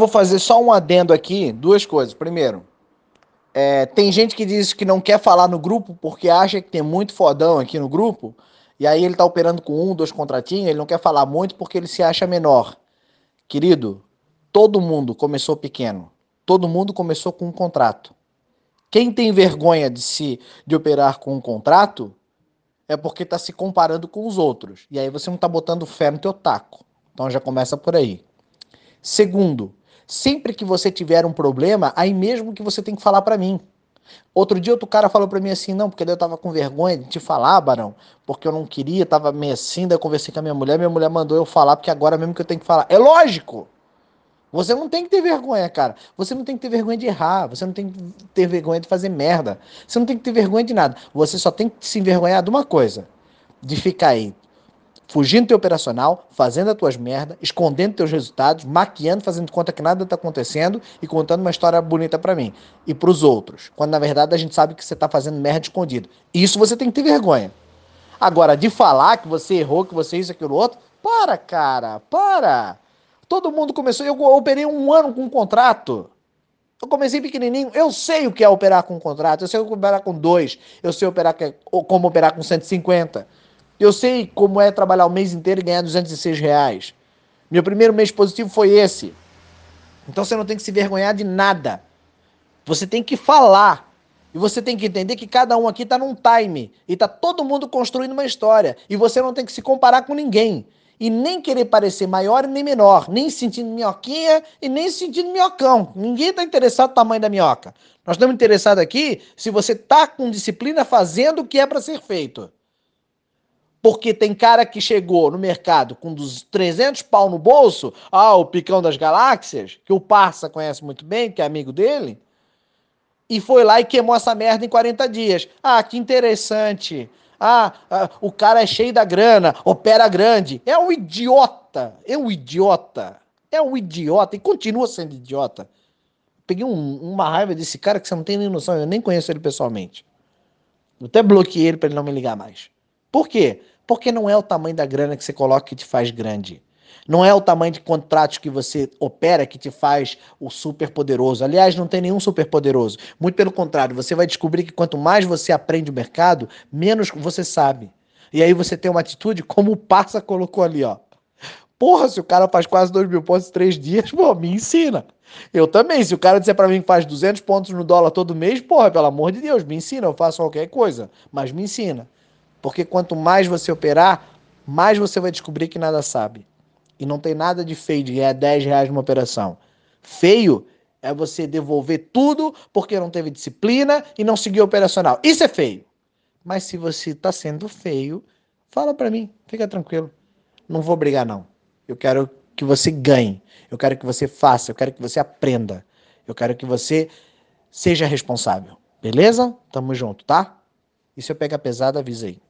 vou fazer só um adendo aqui, duas coisas. Primeiro, é, tem gente que diz que não quer falar no grupo porque acha que tem muito fodão aqui no grupo, e aí ele tá operando com um, dois contratinhos, ele não quer falar muito porque ele se acha menor. Querido, todo mundo começou pequeno. Todo mundo começou com um contrato. Quem tem vergonha de se de operar com um contrato é porque está se comparando com os outros. E aí você não está botando fé no teu taco. Então já começa por aí. Segundo, sempre que você tiver um problema, aí mesmo que você tem que falar para mim. Outro dia outro cara falou para mim assim, não, porque eu tava com vergonha de te falar, Barão, porque eu não queria, tava meio assim, daí eu conversei com a minha mulher, minha mulher mandou eu falar, porque agora mesmo que eu tenho que falar. É lógico! Você não tem que ter vergonha, cara. Você não tem que ter vergonha de errar. Você não tem que ter vergonha de fazer merda. Você não tem que ter vergonha de nada. Você só tem que se envergonhar de uma coisa: de ficar aí fugindo do teu operacional, fazendo as tuas merdas, escondendo teus resultados, maquiando, fazendo conta que nada tá acontecendo e contando uma história bonita para mim e para os outros. Quando na verdade a gente sabe que você tá fazendo merda escondido. Isso você tem que ter vergonha. Agora, de falar que você errou, que você isso, aquilo, outro, para, cara, para. Todo mundo começou. Eu operei um ano com um contrato. Eu comecei pequenininho. Eu sei o que é operar com um contrato. Eu sei operar com dois. Eu sei operar como operar com 150. Eu sei como é trabalhar o mês inteiro e ganhar 206 reais. Meu primeiro mês positivo foi esse. Então você não tem que se vergonhar de nada. Você tem que falar. E você tem que entender que cada um aqui está num time. E está todo mundo construindo uma história. E você não tem que se comparar com ninguém e nem querer parecer maior nem menor, nem sentindo minhoquinha e nem sentindo minhocão. Ninguém está interessado no tamanho da minhoca. Nós estamos interessados aqui se você está com disciplina fazendo o que é para ser feito. Porque tem cara que chegou no mercado com dos 300 pau no bolso, ah, o picão das galáxias, que o Parça conhece muito bem, que é amigo dele, e foi lá e queimou essa merda em 40 dias. Ah, que interessante. Ah, ah, o cara é cheio da grana, opera grande. É um idiota. É um idiota. É um idiota e continua sendo idiota. Peguei um, uma raiva desse cara que você não tem nem noção. Eu nem conheço ele pessoalmente. Eu até bloqueei ele para ele não me ligar mais. Por quê? Porque não é o tamanho da grana que você coloca que te faz grande. Não é o tamanho de contratos que você opera que te faz o super poderoso. Aliás, não tem nenhum super poderoso. Muito pelo contrário, você vai descobrir que quanto mais você aprende o mercado, menos você sabe. E aí você tem uma atitude como o Parça colocou ali, ó. Porra, se o cara faz quase 2 mil pontos em 3 dias, pô, me ensina. Eu também. Se o cara disser para mim que faz 200 pontos no dólar todo mês, porra, pelo amor de Deus, me ensina. Eu faço qualquer coisa, mas me ensina. Porque quanto mais você operar, mais você vai descobrir que nada sabe. E não tem nada de feio de ganhar 10 reais numa operação. Feio é você devolver tudo porque não teve disciplina e não seguiu operacional. Isso é feio. Mas se você está sendo feio, fala para mim, fica tranquilo. Não vou brigar não. Eu quero que você ganhe. Eu quero que você faça, eu quero que você aprenda. Eu quero que você seja responsável. Beleza? Tamo junto, tá? E se eu pegar pesado, avisa aí.